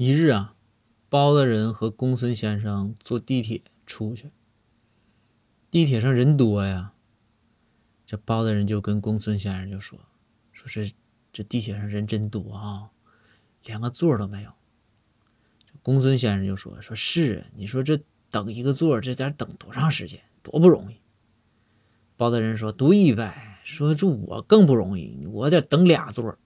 一日啊包大人和公孙先生坐地铁出去。地铁上人多呀这包大人就跟公孙先生就说说是这地铁上人真多啊连个座都没有。公孙先生就说说是啊你说这等一个座这得等多长时间？多不容易。包大人说对呗说这我更不容易我得等俩座